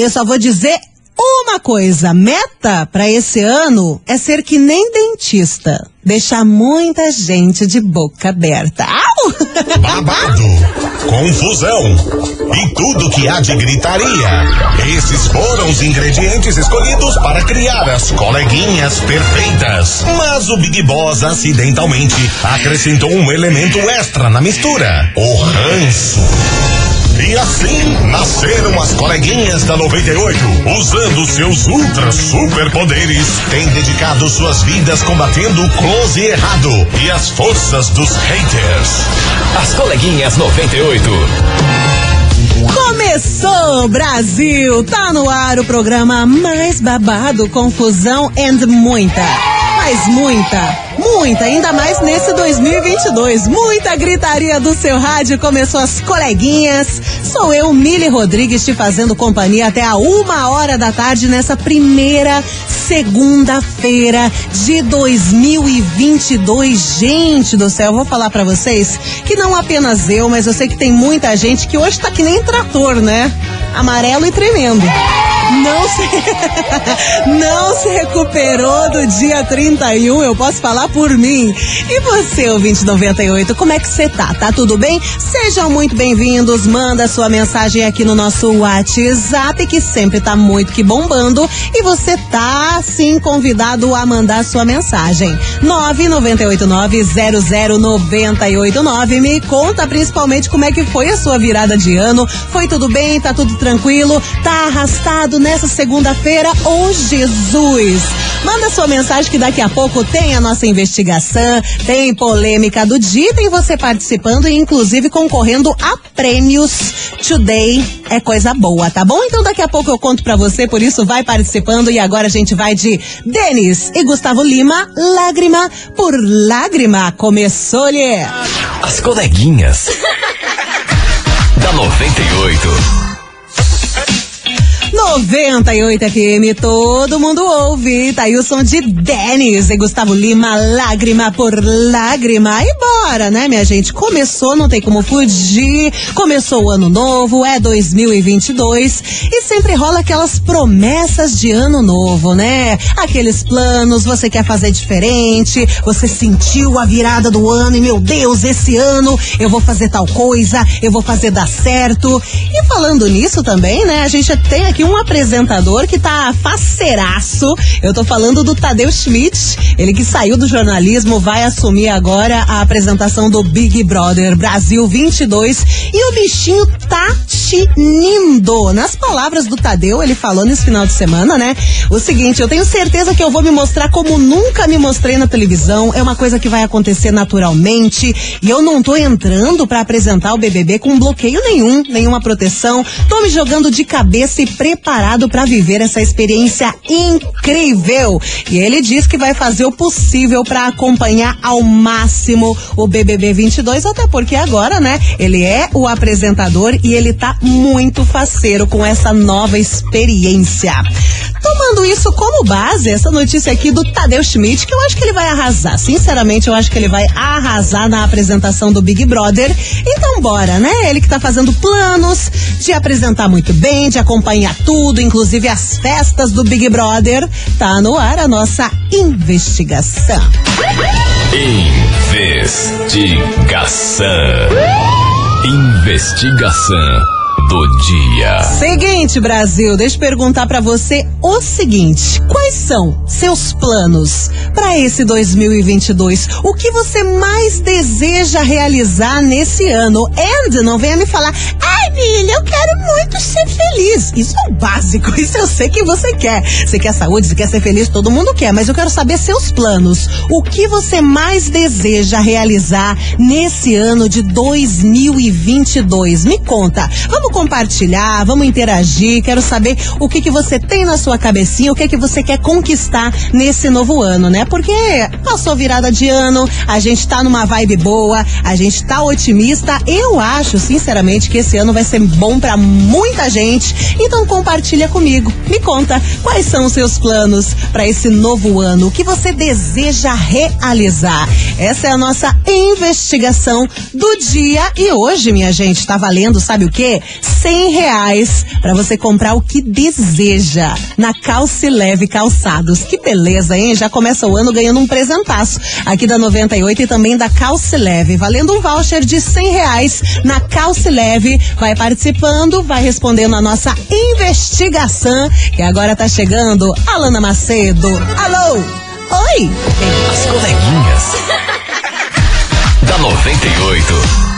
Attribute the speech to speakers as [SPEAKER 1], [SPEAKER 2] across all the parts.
[SPEAKER 1] eu só vou dizer uma coisa, meta para esse ano é ser que nem dentista, deixar muita gente de boca aberta. Au!
[SPEAKER 2] Babado, confusão e tudo que há de gritaria. Esses foram os ingredientes escolhidos para criar as coleguinhas perfeitas. Mas o Big Boss acidentalmente acrescentou um elemento extra na mistura: o ranço. E assim nasceram as coleguinhas da 98, usando seus ultra superpoderes, têm dedicado suas vidas combatendo o close e errado e as forças dos haters.
[SPEAKER 3] As coleguinhas 98.
[SPEAKER 1] Começou, Brasil! Tá no ar o programa mais babado, confusão and muita. Mas muita, muita, ainda mais nesse 2022. Muita gritaria do seu rádio. Começou as coleguinhas. Sou eu, Mili Rodrigues, te fazendo companhia até a uma hora da tarde nessa primeira segunda-feira de 2022. Gente do céu, vou falar para vocês que não apenas eu, mas eu sei que tem muita gente que hoje tá que nem trator, né? Amarelo e tremendo. Não se, não se recuperou do dia 31, eu posso falar por mim. E você, ouvinte 98, como é que você tá? Tá tudo bem? Sejam muito bem-vindos, manda sua mensagem aqui no nosso WhatsApp, que sempre tá muito que bombando. E você tá, sim, convidado a mandar sua mensagem. 998900989. Me conta principalmente como é que foi a sua virada de ano. Foi tudo bem? Tá tudo tranquilo? Tá arrastado nessa segunda-feira? Ô oh, Jesus! Manda sua mensagem que daqui a pouco tem a nossa investigação, tem polêmica do dia, tem você participando e inclusive concorrendo a prêmios today. É coisa boa, tá bom? Então daqui a pouco eu conto pra você, por isso vai participando e agora a gente vai de Denis e Gustavo Lima, lágrima por lágrima. Começou-lhe!
[SPEAKER 3] As coleguinhas da 98.
[SPEAKER 1] 98 FM, todo mundo ouve. Tá aí o som de Denis e Gustavo Lima, lágrima por lágrima. E bora, né, minha gente? Começou, não tem como fugir. Começou o ano novo, é 2022. E sempre rola aquelas promessas de ano novo, né? Aqueles planos, você quer fazer diferente, você sentiu a virada do ano e, meu Deus, esse ano eu vou fazer tal coisa, eu vou fazer dar certo. E falando nisso também, né, a gente tem aqui um apresentador que tá faceiraço. Eu tô falando do Tadeu Schmidt, ele que saiu do jornalismo, vai assumir agora a apresentação do Big Brother Brasil 22 e o bichinho tá tinindo. Nas palavras do Tadeu, ele falou nesse final de semana, né? O seguinte, eu tenho certeza que eu vou me mostrar como nunca me mostrei na televisão. É uma coisa que vai acontecer naturalmente e eu não tô entrando para apresentar o BBB com bloqueio nenhum, nenhuma proteção. Tô me jogando de cabeça e preparado para viver essa experiência incrível. E ele diz que vai fazer o possível para acompanhar ao máximo o BBB 22, até porque agora, né, ele é o apresentador e ele tá muito faceiro com essa nova experiência. Tomando isso como base, essa notícia aqui do Tadeu Schmidt, que eu acho que ele vai arrasar. Sinceramente, eu acho que ele vai arrasar na apresentação do Big Brother. Então, bora, né? Ele que tá fazendo planos de apresentar muito bem, de acompanhar tudo, inclusive as festas do Big Brother. Tá no ar a nossa investigação.
[SPEAKER 3] Investigação. Investigação do dia.
[SPEAKER 1] Seguinte, Brasil, deixa eu perguntar para você o seguinte: quais são seus planos para esse 2022? O que você mais deseja realizar nesse ano? And não venha me falar, ai, Billy, eu quero muito ser feliz. Isso é o básico, isso eu sei que você quer. Você quer saúde, você quer ser feliz, todo mundo quer, mas eu quero saber seus planos. O que você mais deseja realizar nesse ano de 2022? Me conta. Vamos compartilhar, vamos interagir. Quero saber o que que você tem na sua cabecinha, o que que você quer conquistar nesse novo ano, né? Porque passou virada de ano, a gente tá numa vibe boa, a gente tá otimista. Eu acho, sinceramente, que esse ano vai ser bom para muita gente. Então compartilha comigo. Me conta quais são os seus planos para esse novo ano, o que você deseja realizar. Essa é a nossa investigação do dia e hoje, minha gente, tá valendo, sabe o quê? Cem reais para você comprar o que deseja na Calce Leve Calçados. Que beleza, hein? Já começa o ano ganhando um presentaço aqui da 98 e também da Calce Leve, valendo um voucher de cem reais na Calce Leve. Vai participando, vai respondendo a nossa investigação, que agora tá chegando. Alana Macedo. Alô? Oi!
[SPEAKER 3] As coleguinhas. da 98.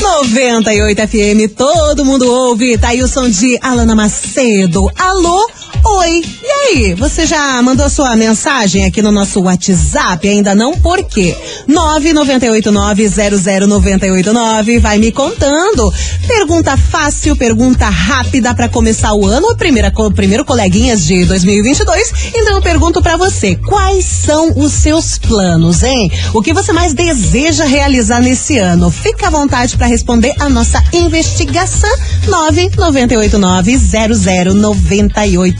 [SPEAKER 1] 98 FM, todo mundo ouve. Tá aí o som de Alana Macedo. Alô? Oi, e aí? Você já mandou sua mensagem aqui no nosso WhatsApp? Ainda não? Por quê? 998900989. Vai me contando. Pergunta fácil, pergunta rápida para começar o ano. Primeira, primeiro coleguinhas de 2022. Então eu pergunto para você, quais são os seus planos, hein? O que você mais deseja realizar nesse ano? Fica à vontade para responder a nossa investigação. 998900989.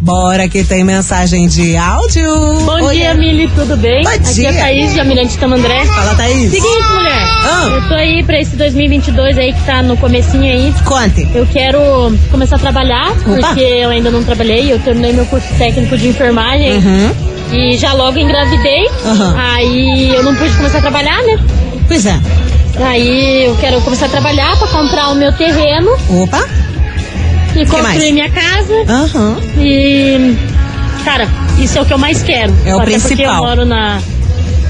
[SPEAKER 1] Bora que tem mensagem de áudio.
[SPEAKER 4] Bom
[SPEAKER 1] Oi,
[SPEAKER 4] dia,
[SPEAKER 1] é.
[SPEAKER 4] Mili, tudo bem?
[SPEAKER 1] Bom
[SPEAKER 4] Aqui
[SPEAKER 1] dia.
[SPEAKER 4] é a Thaís de Almirante Tamandré.
[SPEAKER 1] Fala, Thaís.
[SPEAKER 4] Seguinte, mulher.
[SPEAKER 1] Ah.
[SPEAKER 4] Eu tô aí pra esse 2022 aí que tá no comecinho aí.
[SPEAKER 1] Conte.
[SPEAKER 4] Eu quero começar a trabalhar, porque eu ainda não trabalhei. Eu terminei meu curso técnico de enfermagem e já logo engravidei.
[SPEAKER 1] Uhum.
[SPEAKER 4] Aí eu não pude começar a trabalhar, né?
[SPEAKER 1] Pois é.
[SPEAKER 4] Aí eu quero começar a trabalhar pra comprar o meu terreno
[SPEAKER 1] Opa.
[SPEAKER 4] E
[SPEAKER 1] mais?
[SPEAKER 4] construir minha casa.
[SPEAKER 1] Aham.
[SPEAKER 4] E, cara, isso é o que eu mais quero.
[SPEAKER 1] É o
[SPEAKER 4] Até porque eu
[SPEAKER 1] principal.
[SPEAKER 4] moro na,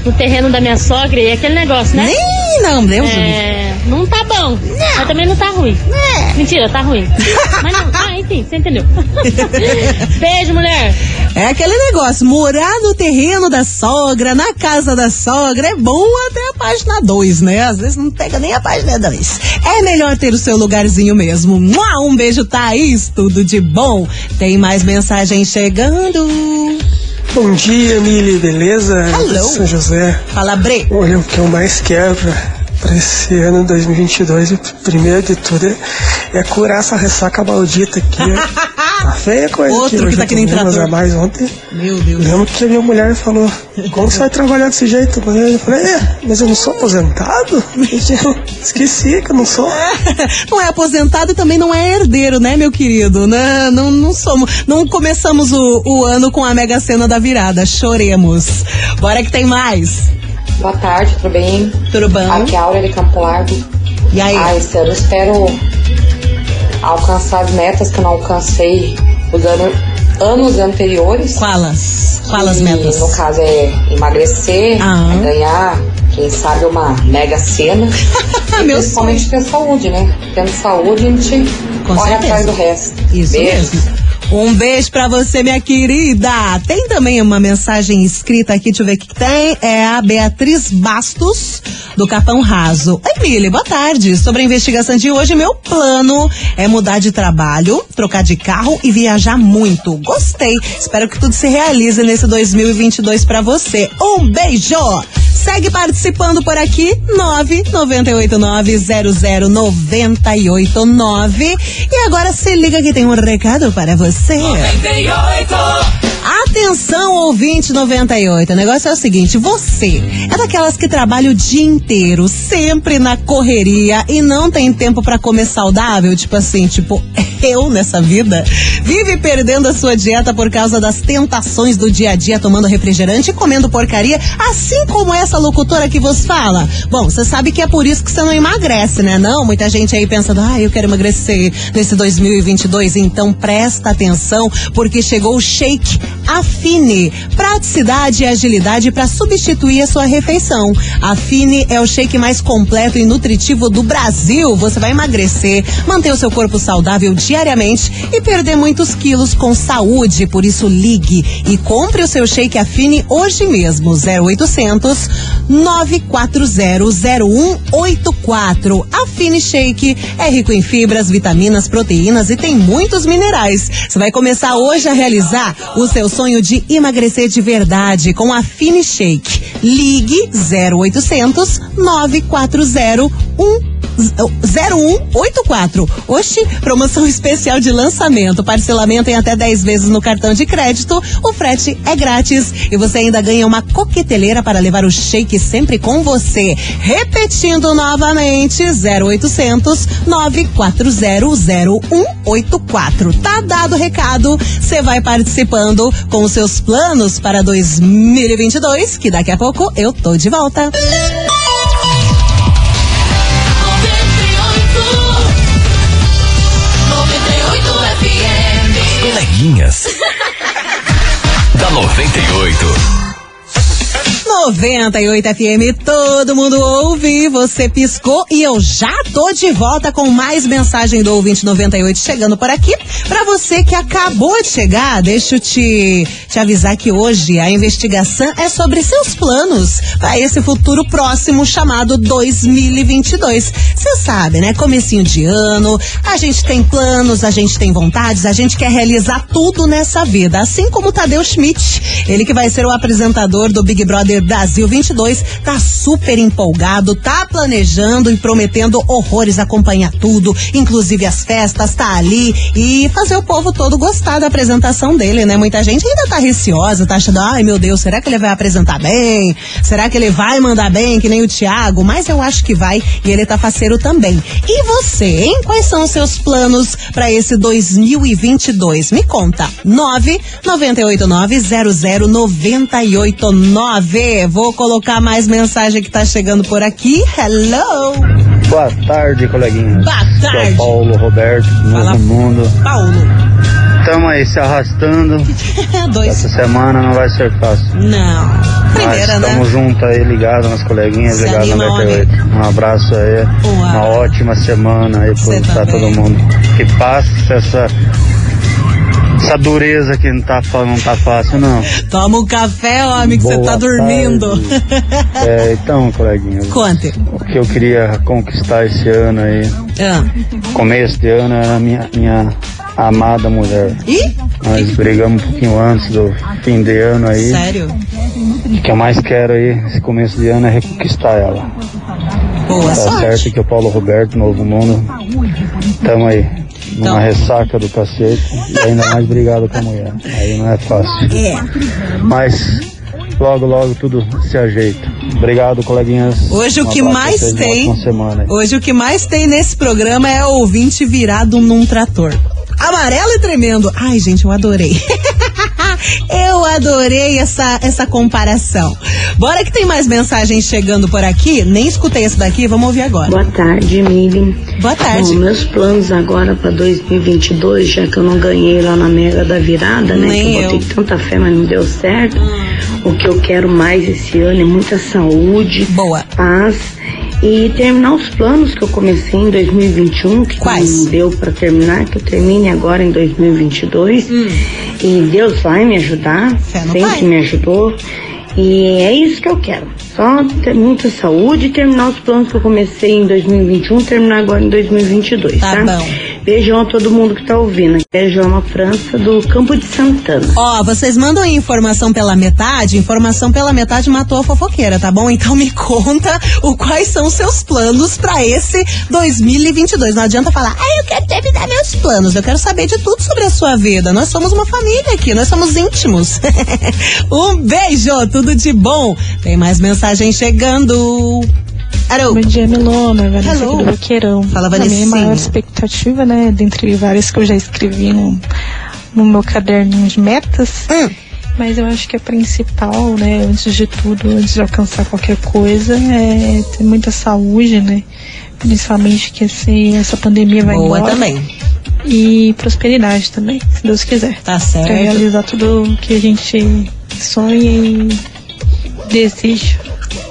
[SPEAKER 4] no terreno da minha sogra e é aquele negócio, né?
[SPEAKER 1] Nem não, Deus livre.
[SPEAKER 4] É, não tá bom, mas também não tá ruim. Mentira, tá ruim. mas não, ah, enfim, você entendeu. Beijo, mulher.
[SPEAKER 1] É aquele negócio, morar no terreno da sogra, na casa da sogra, é bom até página 2, né? Às vezes não pega nem a página 2. É melhor ter o seu lugarzinho mesmo. Um beijo, Thaís, tudo de bom. Tem mais mensagem chegando.
[SPEAKER 5] Bom dia, Mili, beleza?
[SPEAKER 1] Hello.
[SPEAKER 5] São José.
[SPEAKER 1] Fala, Bre.
[SPEAKER 5] Olha, o que eu mais quero pra, pra esse ano 2022, o primeiro de tudo, é, é curar essa ressaca maldita aqui. Tá feia a coisa
[SPEAKER 1] Outro
[SPEAKER 5] aqui.
[SPEAKER 1] que tá que nem trator.
[SPEAKER 5] mais ontem.
[SPEAKER 1] Meu Deus.
[SPEAKER 5] Lembro que a minha mulher falou, como você vai trabalhar desse jeito? Eu falei, é, mas eu não sou aposentado? Eu Esqueci que eu não sou.
[SPEAKER 1] Não é aposentado e também não é herdeiro, né, meu querido? Não, não, não somos. Não começamos o, o ano com a mega cena da virada. Choremos. Bora que tem mais.
[SPEAKER 6] Boa tarde, tudo bem?
[SPEAKER 1] Tudo bom?
[SPEAKER 6] Aqui é a Áurea de Campo Largo.
[SPEAKER 1] E aí?
[SPEAKER 6] Ah, esse ano eu espero alcançar as metas que eu não alcancei os ano- anos anteriores.
[SPEAKER 1] Qualas? Qualas metas?
[SPEAKER 6] No caso é emagrecer,
[SPEAKER 1] Ah.
[SPEAKER 6] é ganhar, quem sabe, uma mega cena. principalmente ter saúde, né? Tendo saúde, a gente
[SPEAKER 1] Com
[SPEAKER 6] corre
[SPEAKER 1] certeza.
[SPEAKER 6] atrás do resto.
[SPEAKER 1] Isso
[SPEAKER 6] Beijo.
[SPEAKER 1] mesmo. Um beijo pra você, minha querida. Tem também uma mensagem escrita aqui, deixa eu ver o que tem. É a Beatriz Bastos, do Capão Raso. Oi, Mili, boa tarde. Sobre a investigação de hoje, meu plano é mudar de trabalho, trocar de carro e viajar muito. Gostei. Espero que tudo se realize nesse 2022 pra você. Um beijo! Segue participando por aqui, 998900989. E agora se liga que tem um recado para você. Atenção, ouvinte 98. O negócio é o seguinte: você é daquelas que trabalha o dia inteiro, sempre na correria e não tem tempo pra comer saudável? Tipo assim, tipo, eu nessa vida? Vive perdendo a sua dieta por causa das tentações do dia a dia, tomando refrigerante e comendo porcaria, assim como essa locutora que vos fala? Bom, você sabe que é por isso que você não emagrece, né? Não? Muita gente aí pensando, ah, eu quero emagrecer nesse 2022. Então presta atenção, porque chegou o Shake Afine. Praticidade e agilidade para substituir a sua refeição. Afine é o shake mais completo e nutritivo do Brasil. Você vai emagrecer, manter o seu corpo saudável diariamente e perder muitos quilos com saúde. Por isso, ligue e compre o seu shake Afine hoje mesmo. 0800 9400184. Afine Shake é rico em fibras, vitaminas, proteínas e tem muitos minerais. Você vai começar hoje a realizar o seu sonho de emagrecer de verdade com a Fini Shake. Ligue 0800 940 0184. Oxi, promoção especial de lançamento. Parcelamento em até 10 vezes no cartão de crédito. O frete é grátis. E você ainda ganha uma coqueteleira para levar o shake sempre com você. Repetindo novamente: 0800 940 0184. Tá dado o recado. Você vai participando com os seus planos para 2022, que daqui a pouco eu tô de volta.
[SPEAKER 3] Coleguinhas. da 98.
[SPEAKER 1] 98 FM, todo mundo ouve, você piscou e eu já tô de volta com mais mensagem do ouvinte 98 chegando por aqui. Para você que acabou de chegar, deixa eu te, te avisar que hoje a investigação é sobre seus planos para esse futuro próximo chamado 2022. Você sabe, né? Comecinho de ano, a gente tem planos, a gente tem vontades, a gente quer realizar tudo nessa vida, assim como Tadeu Schmidt, ele que vai ser o apresentador do Big Brother Brasil 22, tá super empolgado, tá planejando e prometendo horrores acompanhar tudo, inclusive as festas, tá ali e fazer o povo todo gostar da apresentação dele, né? Muita gente ainda tá receosa, tá achando, ai meu Deus, será que ele vai apresentar bem? Será que ele vai mandar bem, que nem o Thiago? Mas eu acho que vai e ele tá faceiro também. E você, hein? Quais são os seus planos para esse 2022? Me conta. 9 989 00 989. Vou colocar mais mensagem que tá chegando por aqui. Hello!
[SPEAKER 7] Boa tarde, coleguinha.
[SPEAKER 1] Boa tarde.
[SPEAKER 7] Sou Paulo Roberto, do
[SPEAKER 1] Fala.
[SPEAKER 7] Novo Mundo.
[SPEAKER 1] Paulo.
[SPEAKER 7] Estamos aí se arrastando.
[SPEAKER 1] Dois.
[SPEAKER 7] Essa semana não vai ser fácil.
[SPEAKER 1] Não. Primeira,
[SPEAKER 7] Mas
[SPEAKER 1] né?
[SPEAKER 7] estamos juntos aí, ligados nas coleguinhas, ligados na 98. Um abraço aí.
[SPEAKER 1] Uau.
[SPEAKER 7] Uma ótima semana aí pra, pra
[SPEAKER 1] também.
[SPEAKER 7] todo mundo. Que passe essa, essa dureza que não tá, não tá fácil, não.
[SPEAKER 1] Toma um café, homem, que você tá dormindo.
[SPEAKER 7] É, então, coleguinha,
[SPEAKER 1] Conte.
[SPEAKER 7] o que eu queria conquistar esse ano aí,
[SPEAKER 1] Ah.
[SPEAKER 7] começo de ano, era a minha, minha amada mulher.
[SPEAKER 1] Ih,
[SPEAKER 7] Nós brigamos um pouquinho antes do fim de ano aí.
[SPEAKER 1] sério?
[SPEAKER 7] O que eu mais quero aí, esse começo de ano, é reconquistar ela.
[SPEAKER 1] Boa
[SPEAKER 7] Tá
[SPEAKER 1] sorte.
[SPEAKER 7] certo que o Paulo Roberto, Novo Mundo, tamo aí.
[SPEAKER 1] Então.
[SPEAKER 7] ressaca do cacete e ainda mais brigado com a mulher. Aí não é fácil.
[SPEAKER 1] É.
[SPEAKER 7] Mas logo, logo tudo se ajeita. Obrigado, coleguinhas.
[SPEAKER 1] Hoje o que mais
[SPEAKER 7] uma
[SPEAKER 1] tem-. Hoje o que mais tem nesse programa é ouvinte virado num trator. Amarelo e tremendo. Ai, gente, eu adorei. eu adorei essa, essa comparação. Bora que tem mais mensagens chegando por aqui. Nem escutei esse daqui, vamos ouvir agora.
[SPEAKER 8] Boa tarde, Miriam.
[SPEAKER 1] Boa tarde.
[SPEAKER 8] Bom, meus planos agora para 2022, já que eu não ganhei lá na Mega da Virada, né?
[SPEAKER 1] Nem
[SPEAKER 8] que eu
[SPEAKER 1] eu.
[SPEAKER 8] botei tanta fé, mas não deu certo. O que eu quero mais esse ano é muita saúde,
[SPEAKER 1] Boa.
[SPEAKER 8] paz e terminar os planos que eu comecei em 2021, que
[SPEAKER 1] Quais?
[SPEAKER 8] não deu para terminar, que eu termine agora em 2022. E Deus vai me ajudar,
[SPEAKER 1] Hum.
[SPEAKER 8] Sempre
[SPEAKER 1] pai.
[SPEAKER 8] me ajudou. E é isso que eu quero. Só ter muita saúde e terminar os planos que eu comecei em 2021, terminar agora em 2022,
[SPEAKER 1] Tá
[SPEAKER 8] tá?
[SPEAKER 1] bom.
[SPEAKER 8] Beijão a todo mundo que tá ouvindo. Beijão a França do Campo de Santana.
[SPEAKER 1] Ó, vocês mandam informação pela metade, informação pela metade matou a fofoqueira, tá bom? Então me conta o quais são os seus planos pra esse 2022. Não adianta falar, ah, eu quero terminar meus planos, eu quero saber de tudo sobre a sua vida. Nós somos uma família aqui, nós somos íntimos. um beijo, tudo de bom. Tem mais mensagem chegando. Alô?
[SPEAKER 9] Bom dia, Milona, Vanessa
[SPEAKER 1] Hello.
[SPEAKER 9] aqui do Boqueirão.
[SPEAKER 1] Fala,
[SPEAKER 9] A minha maior expectativa, né, dentre várias que eu já escrevi no, no meu caderninho de metas,
[SPEAKER 1] Hum.
[SPEAKER 9] mas eu acho que a principal, né, antes de tudo, antes de alcançar qualquer coisa, é ter muita saúde, né, principalmente que esse, essa pandemia vai
[SPEAKER 1] Boa
[SPEAKER 9] embora.
[SPEAKER 1] também.
[SPEAKER 9] E prosperidade também, se Deus quiser.
[SPEAKER 1] Tá
[SPEAKER 9] Pra
[SPEAKER 1] certo.
[SPEAKER 9] realizar tudo que a gente sonha e deseja.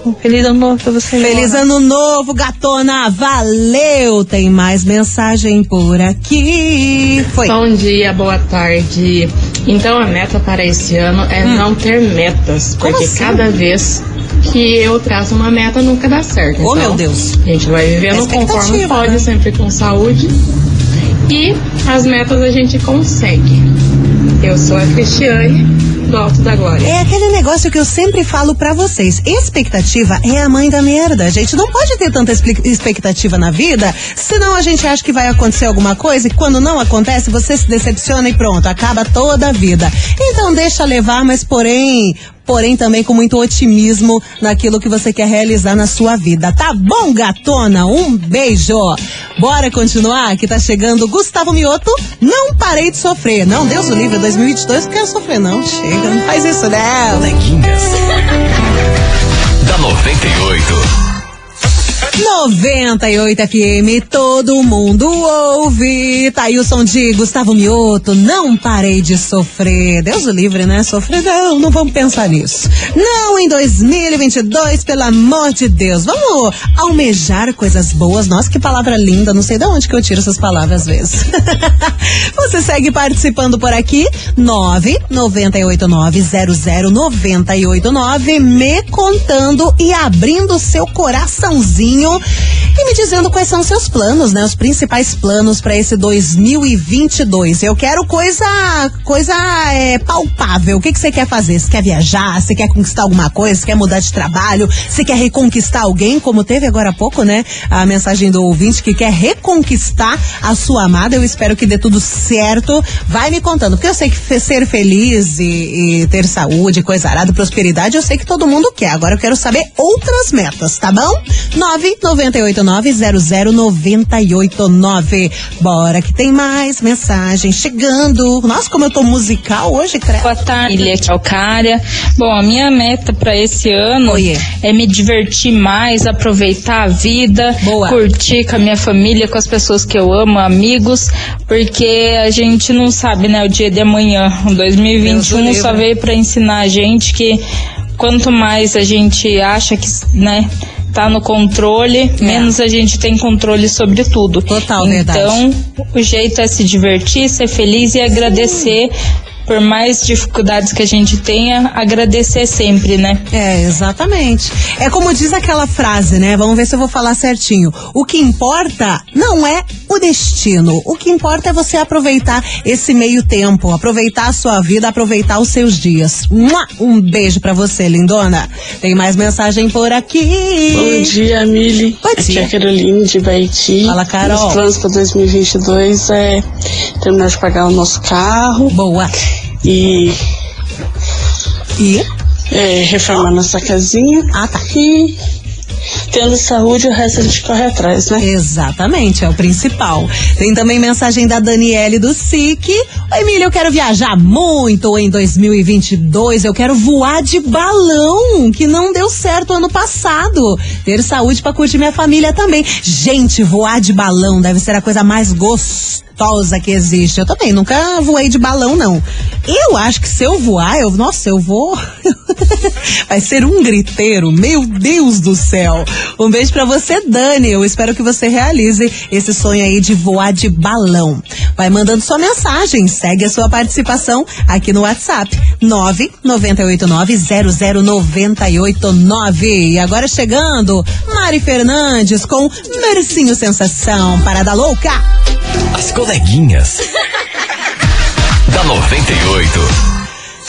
[SPEAKER 9] Um feliz ano novo pra você,
[SPEAKER 1] Feliz ano novo, gatona. Valeu! Tem mais mensagem por aqui. Foi.
[SPEAKER 10] Bom dia, boa tarde. Então a meta para esse ano é não ter metas,
[SPEAKER 1] Hum.
[SPEAKER 10] Porque
[SPEAKER 1] assim?
[SPEAKER 10] cada vez que eu traço uma meta nunca dá certo.
[SPEAKER 1] Oh,
[SPEAKER 10] Então,
[SPEAKER 1] meu Deus.
[SPEAKER 10] A gente vai vivendo conforme pode,
[SPEAKER 1] né?
[SPEAKER 10] sempre com saúde. E as metas a gente consegue. Eu sou a Cristiane alto da glória.
[SPEAKER 1] É aquele negócio que eu sempre falo pra vocês. Expectativa é a mãe da merda. A gente não pode ter tanta expectativa na vida, senão a gente acha que vai acontecer alguma coisa e quando não acontece, você se decepciona e pronto, acaba toda a vida. Então deixa levar, mas porém, porém também com muito otimismo naquilo que você quer realizar na sua vida. Tá bom, gatona? Um beijo. Bora continuar que tá chegando Gustavo Mioto. Não parei de sofrer. Não, Deus o livre, 2022 não quero sofrer não. Chega, não faz isso não.
[SPEAKER 3] Coleguinhas. da 98.
[SPEAKER 1] 98 FM, todo mundo ouve. Tá aí o som de Gustavo Mioto. Não parei de sofrer. Deus o livre, né? Sofrer, não, não vamos pensar nisso. Não em 2022, pelo amor de Deus. Vamos almejar coisas boas. Nossa, que palavra linda. Não sei de onde que eu tiro essas palavras às vezes. Você segue participando por aqui. 998900989 me contando e abrindo seu coraçãozinho e me dizendo quais são seus planos, né? Os principais planos para esse 2022. Eu quero coisa coisa é, palpável. O que que você quer fazer? Você quer viajar? Você quer conquistar alguma coisa? Você quer mudar de trabalho? Você quer reconquistar alguém? Como teve agora há pouco, né? A mensagem do ouvinte que quer reconquistar a sua amada. Eu espero que dê tudo certo. Vai me contando, porque eu sei que ser feliz e, e ter saúde, coisa arada, prosperidade, eu sei que todo mundo quer. Agora eu quero saber outras metas, tá bom? 998900989. Bora que tem mais mensagem chegando. Nossa, como eu tô musical hoje, credo.
[SPEAKER 11] Boa tarde, Ilha Calcária. Bom, a minha meta para esse ano é me divertir mais, aproveitar a vida, curtir com a minha família, com as pessoas que eu amo, amigos, porque a gente não sabe, né, o dia de amanhã. O 2021
[SPEAKER 12] Deus o
[SPEAKER 11] só veio para ensinar a gente que quanto mais a gente acha que, né, tá no controle, menos a gente tem controle sobre tudo.
[SPEAKER 1] Total,
[SPEAKER 11] então, o jeito é se divertir, ser feliz e agradecer por mais dificuldades que a gente tenha, agradecer sempre, né?
[SPEAKER 1] É, exatamente. É como diz aquela frase, né? Vamos ver se eu vou falar certinho. O que importa não é o destino. O que importa é você aproveitar esse meio tempo, aproveitar a sua vida, aproveitar os seus dias. Um beijo pra você, lindona. Tem mais mensagem por aqui.
[SPEAKER 12] Bom dia, Mili.
[SPEAKER 1] Bom
[SPEAKER 12] Aqui
[SPEAKER 1] dia.
[SPEAKER 12] é a Caroline de Baiti.
[SPEAKER 1] Fala, Carol.
[SPEAKER 12] Os planos para 2022 é terminar de pagar o nosso carro.
[SPEAKER 1] Boa.
[SPEAKER 12] E.
[SPEAKER 1] E?
[SPEAKER 12] É, reformar nossa casinha.
[SPEAKER 1] Ah, tá.
[SPEAKER 12] E. Tendo saúde, o resto a gente corre atrás, né?
[SPEAKER 1] Exatamente, é o principal. Tem também mensagem da Daniele do SIC. Oi, Emília, eu quero viajar muito em 2022. Eu quero voar de balão, que não deu certo ano passado. Ter saúde pra curtir minha família também. Gente, voar de balão deve ser a coisa mais gostosa que existe. Eu também nunca voei de balão, não. Eu acho que se eu voar, eu, nossa, eu vou. Vai ser um griteiro, meu Deus do céu. Um beijo pra você, Dani. Eu espero que você realize esse sonho aí de voar de balão. Vai mandando sua mensagem, segue a sua participação aqui no WhatsApp. 998900989. E agora chegando, Mari Fernandes com Mercinho Sensação, Parada Louca.
[SPEAKER 3] As coleguinhas. da 98.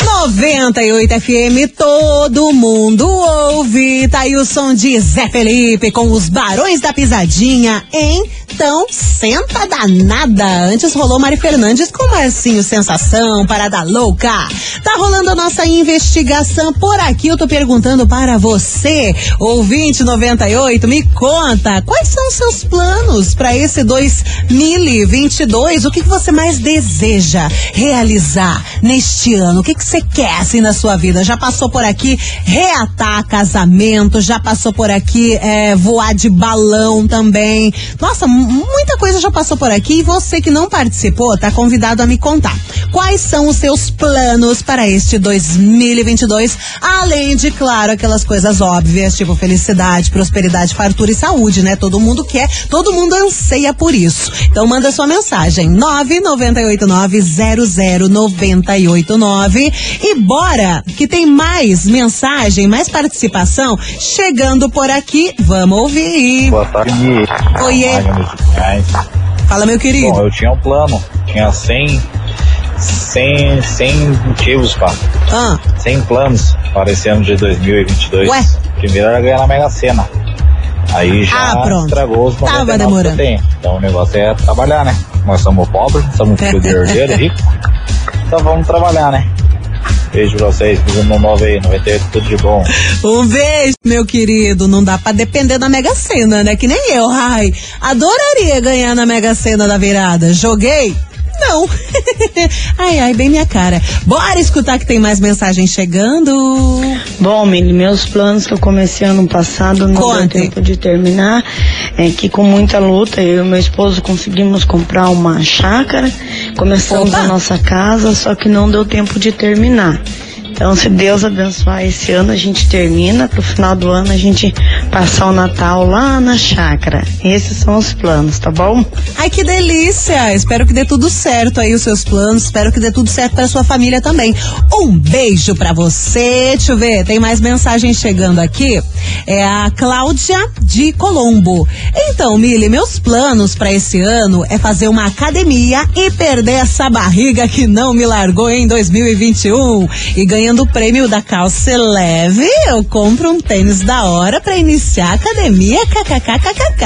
[SPEAKER 1] 98 FM, todo mundo ouve. Tá aí o som de Zé Felipe com os Barões da Pisadinha. Então, senta danada. Antes rolou Mari Fernandes com Marcinho Sensação, Parada Louca. Tá rolando a nossa investigação por aqui. Eu tô perguntando para você, ouvinte 98, me conta, quais são os seus planos para esse 2022? O que, que você mais deseja realizar neste ano? O que, que você quer assim na sua vida? Já passou por aqui reatar casamento, já passou por aqui é, voar de balão também. Nossa, muita coisa já passou por aqui e você que não participou tá convidado a me contar. Quais são os seus planos para este 2022? Além de, claro, aquelas coisas óbvias, tipo felicidade, prosperidade, fartura e saúde, né? Todo mundo quer, todo mundo anseia por isso. Então manda sua mensagem 998900989 e bora que tem mais mensagem, mais participação chegando por aqui. Vamos ouvir.
[SPEAKER 13] Boa tarde.
[SPEAKER 1] Oiê. Fala, meu querido.
[SPEAKER 13] Bom, eu tinha um plano, tinha 100 sem, sem motivos, pá.
[SPEAKER 1] Ah.
[SPEAKER 13] Sem planos para esse ano de 2022.
[SPEAKER 1] Ué?
[SPEAKER 13] Primeiro era ganhar na Mega Sena. Aí já
[SPEAKER 1] Ah, pronto.
[SPEAKER 13] estragou os
[SPEAKER 1] Tava
[SPEAKER 13] 99 que eu
[SPEAKER 1] demorando.
[SPEAKER 13] Então o negócio é trabalhar, né? Nós somos pobres, somos filho de herdeiro rico. Então vamos trabalhar, né? Beijo pra vocês, um novo aí, 98, tudo de bom.
[SPEAKER 1] Um beijo, meu querido. Não dá pra depender da Mega Sena, né? Que nem eu, ai. Adoraria ganhar na Mega Sena da virada. Joguei? Não. ai, ai, bem minha cara. Bora escutar que tem mais mensagem chegando.
[SPEAKER 8] Bom, Mili, meus planos que eu comecei ano passado não
[SPEAKER 1] Conte.
[SPEAKER 8] deu tempo de terminar. É que com muita luta, eu e meu esposo conseguimos comprar uma chácara, começamos
[SPEAKER 1] Opa!
[SPEAKER 8] a nossa casa, só que não deu tempo de terminar. Então, se Deus abençoar esse ano, a gente termina. Pro final do ano, a gente passar o Natal lá na chácara. Esses são os planos, tá bom?
[SPEAKER 1] Ai, que delícia! Espero que dê tudo certo aí os seus planos. Espero que dê tudo certo para sua família também. Um beijo pra você. Deixa eu ver, tem mais mensagem chegando aqui. É a Cláudia de Colombo. Então, Mili, meus planos para esse ano é fazer uma academia e perder essa barriga que não me largou em 2021. E ganhando o prêmio da calça leve, eu compro um tênis da hora para iniciar a academia. KKKKK.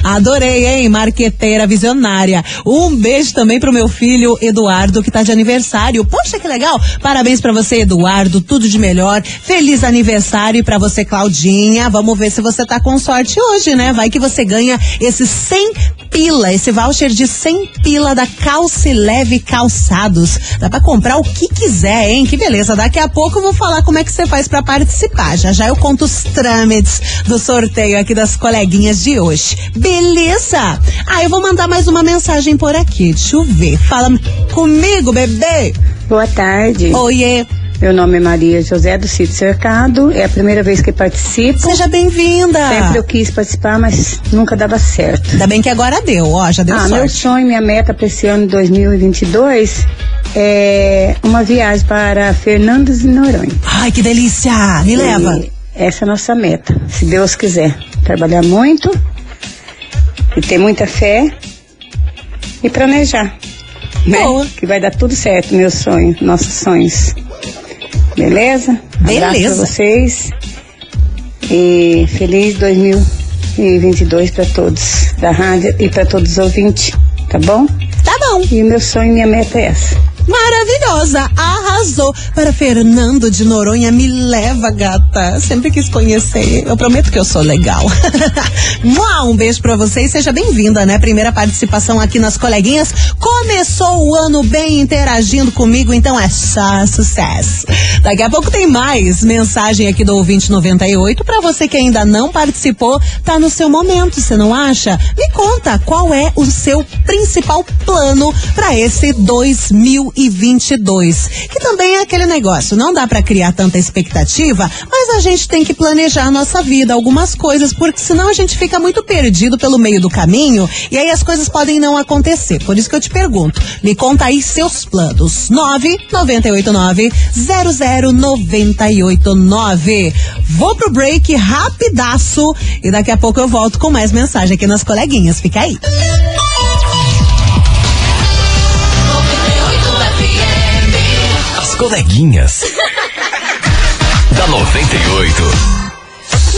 [SPEAKER 1] Adorei, hein? Marqueteira visionária. Um beijo também pro meu filho Eduardo, que tá de aniversário. Poxa, que legal! Parabéns pra você, Eduardo. Tudo de melhor. Feliz aniversário pra você, Claudinha. Vamos ver se você tá com sorte hoje, né? Vai que você ganha esse 100 pila, esse voucher de 100 pila da Calce Leve Calçados. Dá pra comprar o que quiser, hein? Que beleza. Daqui a pouco eu vou falar como é que você faz pra participar. Já já eu conto os trâmites do sorteio aqui das coleguinhas de hoje. Beleza? Ah, eu vou mandar mais uma mensagem por aqui. Deixa eu ver. Fala comigo, bebê.
[SPEAKER 14] Boa tarde.
[SPEAKER 1] Oiê.
[SPEAKER 14] Meu nome é Maria José do Sítio Cercado. É a primeira vez que participo.
[SPEAKER 1] Seja bem-vinda.
[SPEAKER 14] Sempre eu quis participar, mas nunca dava certo.
[SPEAKER 1] Ainda bem que agora deu, ó, já deu
[SPEAKER 14] ah,
[SPEAKER 1] sorte.
[SPEAKER 14] meu sonho, minha meta para esse ano 2022 é uma viagem para Fernandes de Noronha.
[SPEAKER 1] Ai, que delícia! Me
[SPEAKER 14] E
[SPEAKER 1] leva.
[SPEAKER 14] Essa é a nossa meta, se Deus quiser. Trabalhar muito e ter muita fé e planejar. Né? Que vai dar tudo certo, meu sonho, nossos sonhos. Beleza? Abraço
[SPEAKER 1] Beleza.
[SPEAKER 14] pra vocês. E feliz 2022 para todos da rádio e para todos os ouvintes, tá bom?
[SPEAKER 1] Tá bom.
[SPEAKER 14] E o meu sonho e minha meta é essa.
[SPEAKER 1] Maravilhosa, arrasou. Para Fernando de Noronha, me leva, gata. Sempre quis conhecer. Eu prometo que eu sou legal. Um beijo pra você e seja bem-vinda, né? Primeira participação aqui nas coleguinhas. Começou o ano bem interagindo comigo, então é só sucesso. Daqui a pouco tem mais mensagem aqui do ouvinte 98 para você que ainda não participou, tá no seu momento, você não acha? Me conta qual é o seu principal plano para esse 2022. Que também é aquele negócio, não dá para criar tanta expectativa, mas a gente tem que planejar a nossa vida, algumas coisas, porque senão a gente fica muito perdido pelo meio do caminho e aí as coisas podem não acontecer. Por isso que eu te pergunto, me conta aí seus planos. 998900989. Vou pro break rapidaço e daqui a pouco eu volto com mais mensagem aqui nas coleguinhas. Fica aí.
[SPEAKER 3] Coleguinhas. da 98.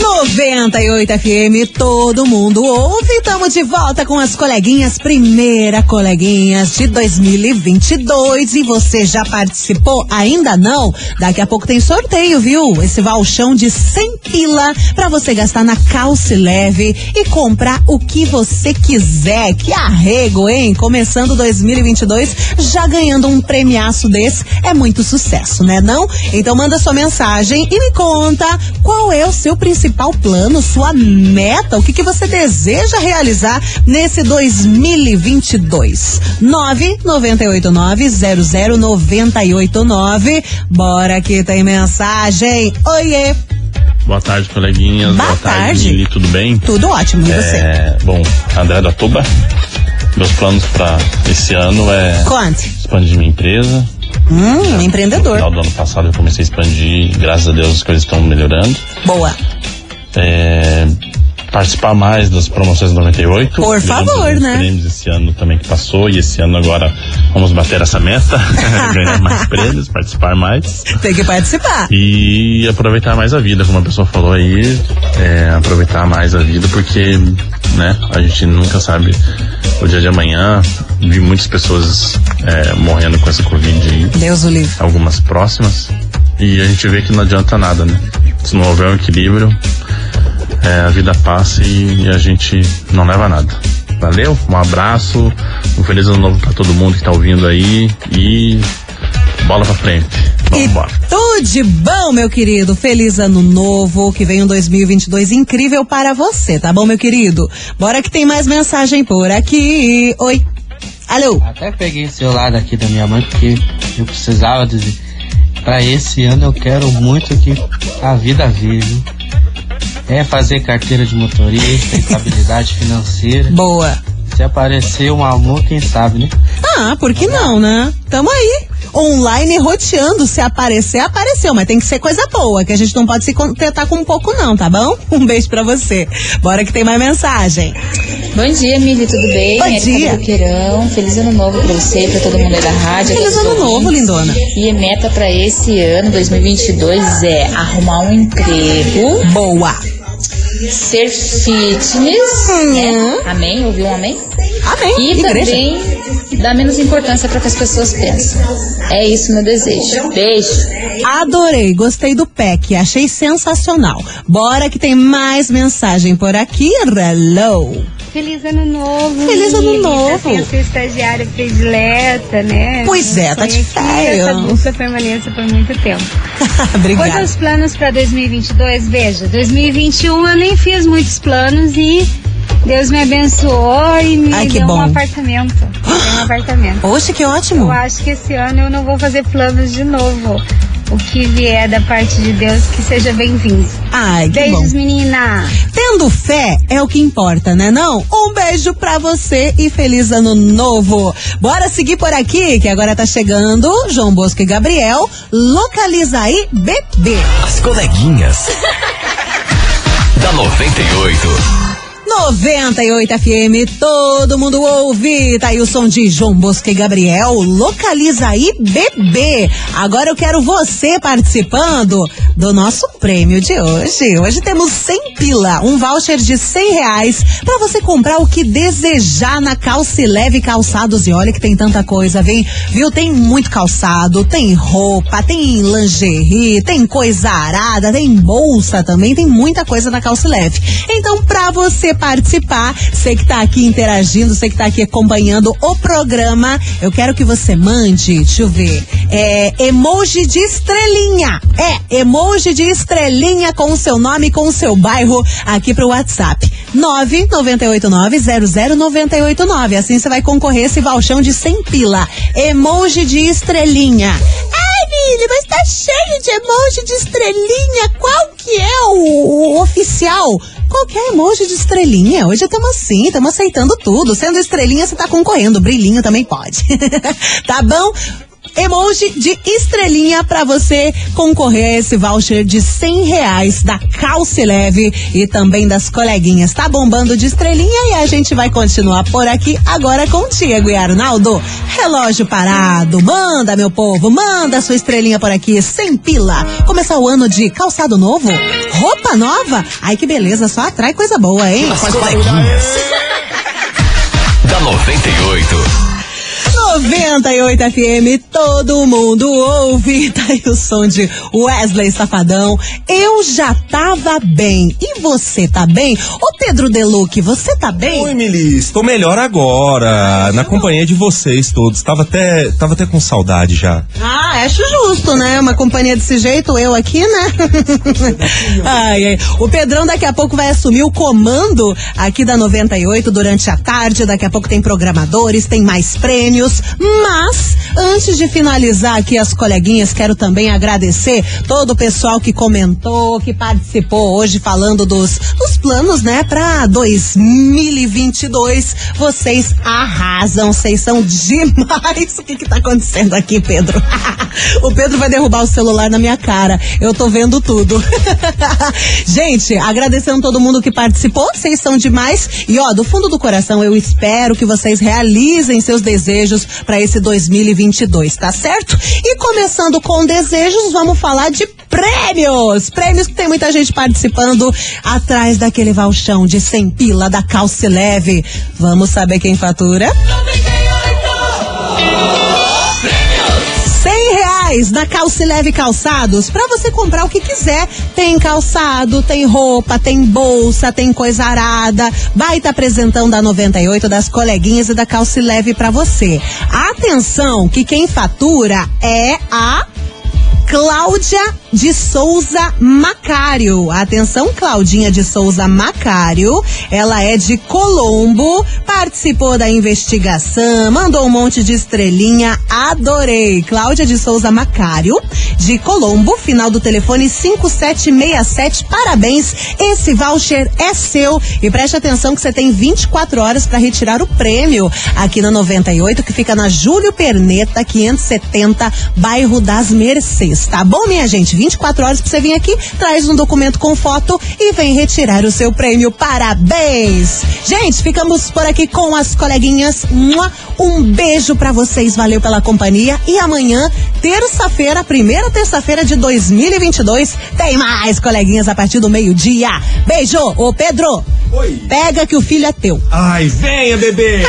[SPEAKER 1] 98 FM, todo mundo ouve. Estamos de volta com as coleguinhas, primeira coleguinhas de 2022. E você já participou? Ainda não? Daqui a pouco tem sorteio, viu? Esse valchão de 100 pila pra você gastar na calce leve e comprar o que você quiser. Que arrego, hein? Começando 2022, já ganhando um premiaço desse. É muito sucesso, né? Não? Então manda sua mensagem e me conta qual é o seu principal plano, sua meta, o que, que você deseja realizar nesse 2022. 998900989. Bora que tem mensagem. Oiê!
[SPEAKER 15] Boa tarde, coleguinhas.
[SPEAKER 1] Boa tarde.
[SPEAKER 15] Lili, tudo bem?
[SPEAKER 1] Tudo ótimo, e você?
[SPEAKER 15] É, bom, André da Tuba. Meus planos para esse ano é
[SPEAKER 1] Conte.
[SPEAKER 15] expandir minha empresa.
[SPEAKER 1] Hum,
[SPEAKER 15] No
[SPEAKER 1] empreendedor.
[SPEAKER 15] final do ano passado eu comecei a expandir, graças a Deus as coisas estão melhorando.
[SPEAKER 1] Boa.
[SPEAKER 15] É, participar mais das promoções 98.
[SPEAKER 1] Por favor, né?
[SPEAKER 15] prêmios esse ano também que passou e esse ano agora vamos bater essa meta, ganhar mais prêmios, participar mais.
[SPEAKER 1] Tem que participar.
[SPEAKER 15] E aproveitar mais a vida, como a pessoa falou aí, é, aproveitar mais a vida porque, né, a gente nunca sabe o dia de amanhã. Vi muitas pessoas é, morrendo com essa Covid aí.
[SPEAKER 1] Deus o livre.
[SPEAKER 15] Algumas próximas. E a gente vê que não adianta nada, né? Se não houver um equilíbrio, é, a vida passa e, e a gente não leva nada. Valeu, um abraço, um feliz ano novo pra todo mundo que tá ouvindo aí e bola pra frente. Vamos embora.
[SPEAKER 1] Tudo de bom, meu querido. Feliz ano novo, que vem um 2022 incrível para você, tá bom, meu querido? Bora que tem mais mensagem por aqui. Oi. Alô?
[SPEAKER 16] Até peguei o celular aqui da minha mãe porque eu precisava dizer. Pra esse ano eu quero muito que a vida vive. É fazer carteira de motorista, estabilidade financeira.
[SPEAKER 1] Boa.
[SPEAKER 16] Se aparecer um amor, quem sabe, né?
[SPEAKER 1] Ah, por que não, né? Tamo aí. Online roteando, se aparecer, apareceu, mas tem que ser coisa boa, que a gente não pode se contentar com um pouco não, tá bom? Um beijo pra você. Bora que tem mais mensagem.
[SPEAKER 17] Bom dia, Mili, tudo bem?
[SPEAKER 1] Bom dia.
[SPEAKER 17] Boqueirão. Feliz ano novo pra você, pra todo mundo aí da rádio.
[SPEAKER 1] Feliz ano novo,
[SPEAKER 17] ouvintes.
[SPEAKER 1] lindona.
[SPEAKER 17] E a meta pra esse ano, 2022, é arrumar um emprego.
[SPEAKER 1] Boa.
[SPEAKER 17] Ser fitness, né? Amém? Ouviu um amém?
[SPEAKER 1] Amém.
[SPEAKER 17] E
[SPEAKER 1] Igreja.
[SPEAKER 17] também dar menos importância para que as pessoas pensam. É isso meu desejo. Beijo.
[SPEAKER 1] Adorei, gostei do PEC, achei sensacional. Bora que tem mais mensagem por aqui. Hello.
[SPEAKER 18] Feliz ano novo.
[SPEAKER 1] Feliz ano novo.
[SPEAKER 18] Assim, a sua estagiária predileta, né?
[SPEAKER 1] Pois é, tá de férias.
[SPEAKER 18] essa dupla permaneça por muito tempo.
[SPEAKER 1] Obrigada.
[SPEAKER 18] Quanto aos planos para 2022, veja, 2021 eu nem fiz muitos planos e Deus me abençoou e me
[SPEAKER 1] Ai, que
[SPEAKER 18] deu
[SPEAKER 1] bom.
[SPEAKER 18] um apartamento. Deu um apartamento.
[SPEAKER 1] Oxe, que ótimo.
[SPEAKER 18] Eu acho que esse ano eu não vou fazer planos de novo. O que vier da parte de Deus, que seja bem-vindo.
[SPEAKER 1] Ai, que
[SPEAKER 18] Beijos,
[SPEAKER 1] bom.
[SPEAKER 18] menina.
[SPEAKER 1] Tendo fé é o que importa, né não? Um beijo pra você e feliz ano novo. Bora seguir por aqui, que agora tá chegando João Bosco e Gabriel. Localiza aí, bebê.
[SPEAKER 3] As coleguinhas. da 98.
[SPEAKER 1] 98 FM, todo mundo ouve. Tá aí o som de João Bosco e Gabriel. Localiza aí, bebê. Agora eu quero você participando do nosso prêmio de hoje. Hoje temos 100 pila, um voucher de 100 reais pra você comprar o que desejar na Calce Leve Calçados. E olha que tem tanta coisa, vem, viu? Tem muito calçado, tem roupa, tem lingerie, tem coisa arada, tem bolsa também, tem muita coisa na Calce Leve. Então, pra você participar, você que tá aqui interagindo, você que tá aqui acompanhando o programa, eu quero que você mande, deixa eu ver, é, emoji de estrelinha. É, emoji de estrelinha com o seu nome, com o seu bairro aqui pro WhatsApp. 998900989. Assim você vai concorrer esse valchão de 100 pila. Emoji de estrelinha. Ai, Mili, mas tá cheio de emoji de estrelinha. Qual que é o, o oficial? Qualquer emoji de estrelinha. Hoje estamos assim, estamos aceitando tudo. Sendo estrelinha, você tá concorrendo. Brilhinho também pode. tá bom? Emoji de estrelinha pra você concorrer a esse voucher de 100 reais da Calce Leve e também das coleguinhas. Tá bombando de estrelinha e a gente vai continuar por aqui agora com o Diego e Arnaldo. Relógio parado, manda meu povo, manda sua estrelinha por aqui, sem pila. Começar o ano de calçado novo, roupa nova. Ai que beleza, só atrai coisa boa, hein?
[SPEAKER 3] As coleguinhas. da 98.
[SPEAKER 1] 98 FM, todo mundo ouve. Tá aí o som de Wesley Safadão. Eu já tava bem. E você tá bem? Ô Pedro Deluque, você tá bem?
[SPEAKER 19] Oi, Mili, estou melhor agora, na companhia de vocês todos. Tava até, tava até com saudade já.
[SPEAKER 1] Ah, acho justo, né? Uma companhia desse jeito, eu aqui, né? ai, ai. O Pedrão daqui a pouco vai assumir o comando aqui da 98 durante a tarde. Daqui a pouco tem programadores, tem mais prêmios. Mas, antes de finalizar aqui as coleguinhas, quero também agradecer todo o pessoal que comentou, que participou hoje falando dos, dos planos, né, pra 2022. Vocês arrasam, vocês são demais. O que que tá acontecendo aqui, Pedro? o Pedro vai derrubar o celular na minha cara. Eu tô vendo tudo. Gente, agradecendo todo mundo que participou, vocês são demais. E ó, do fundo do coração, eu espero que vocês realizem seus desejos para esse 2022, tá certo? E começando com desejos, vamos falar de prêmios. Prêmios que tem muita gente participando atrás daquele valchão de 100 pila da calce leve. Vamos saber quem fatura? 100 reais na Calce Leve Calçados para você comprar o que quiser. Tem calçado, tem roupa, tem bolsa, tem coisa arada. Baita apresentão da 98 das coleguinhas e da Calce Leve para você. Atenção que quem fatura é a Cláudia de Souza Macário. Atenção, Claudinha de Souza Macário. Ela é de Colombo, participou da investigação, mandou um monte de estrelinha. Adorei. Cláudia de Souza Macário, de Colombo, final do telefone 5767. Parabéns. Esse voucher é seu. E preste atenção que você tem 24 horas para retirar o prêmio aqui na 98, que fica na Júlio Perneta, 570, bairro das Mercês. Tá bom, minha gente? 24 horas pra você vir aqui, traz um documento com foto e vem retirar o seu prêmio. Parabéns! Gente, ficamos por aqui com as coleguinhas. Um beijo para vocês, valeu pela companhia. E amanhã, terça-feira, primeira terça-feira de 2022, tem mais coleguinhas a partir do meio-dia. Beijo! Ô, Pedro!
[SPEAKER 19] Oi.
[SPEAKER 1] Pega que o filho é teu.
[SPEAKER 19] Ai, venha, bebê!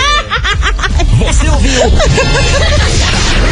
[SPEAKER 3] Você ouviu?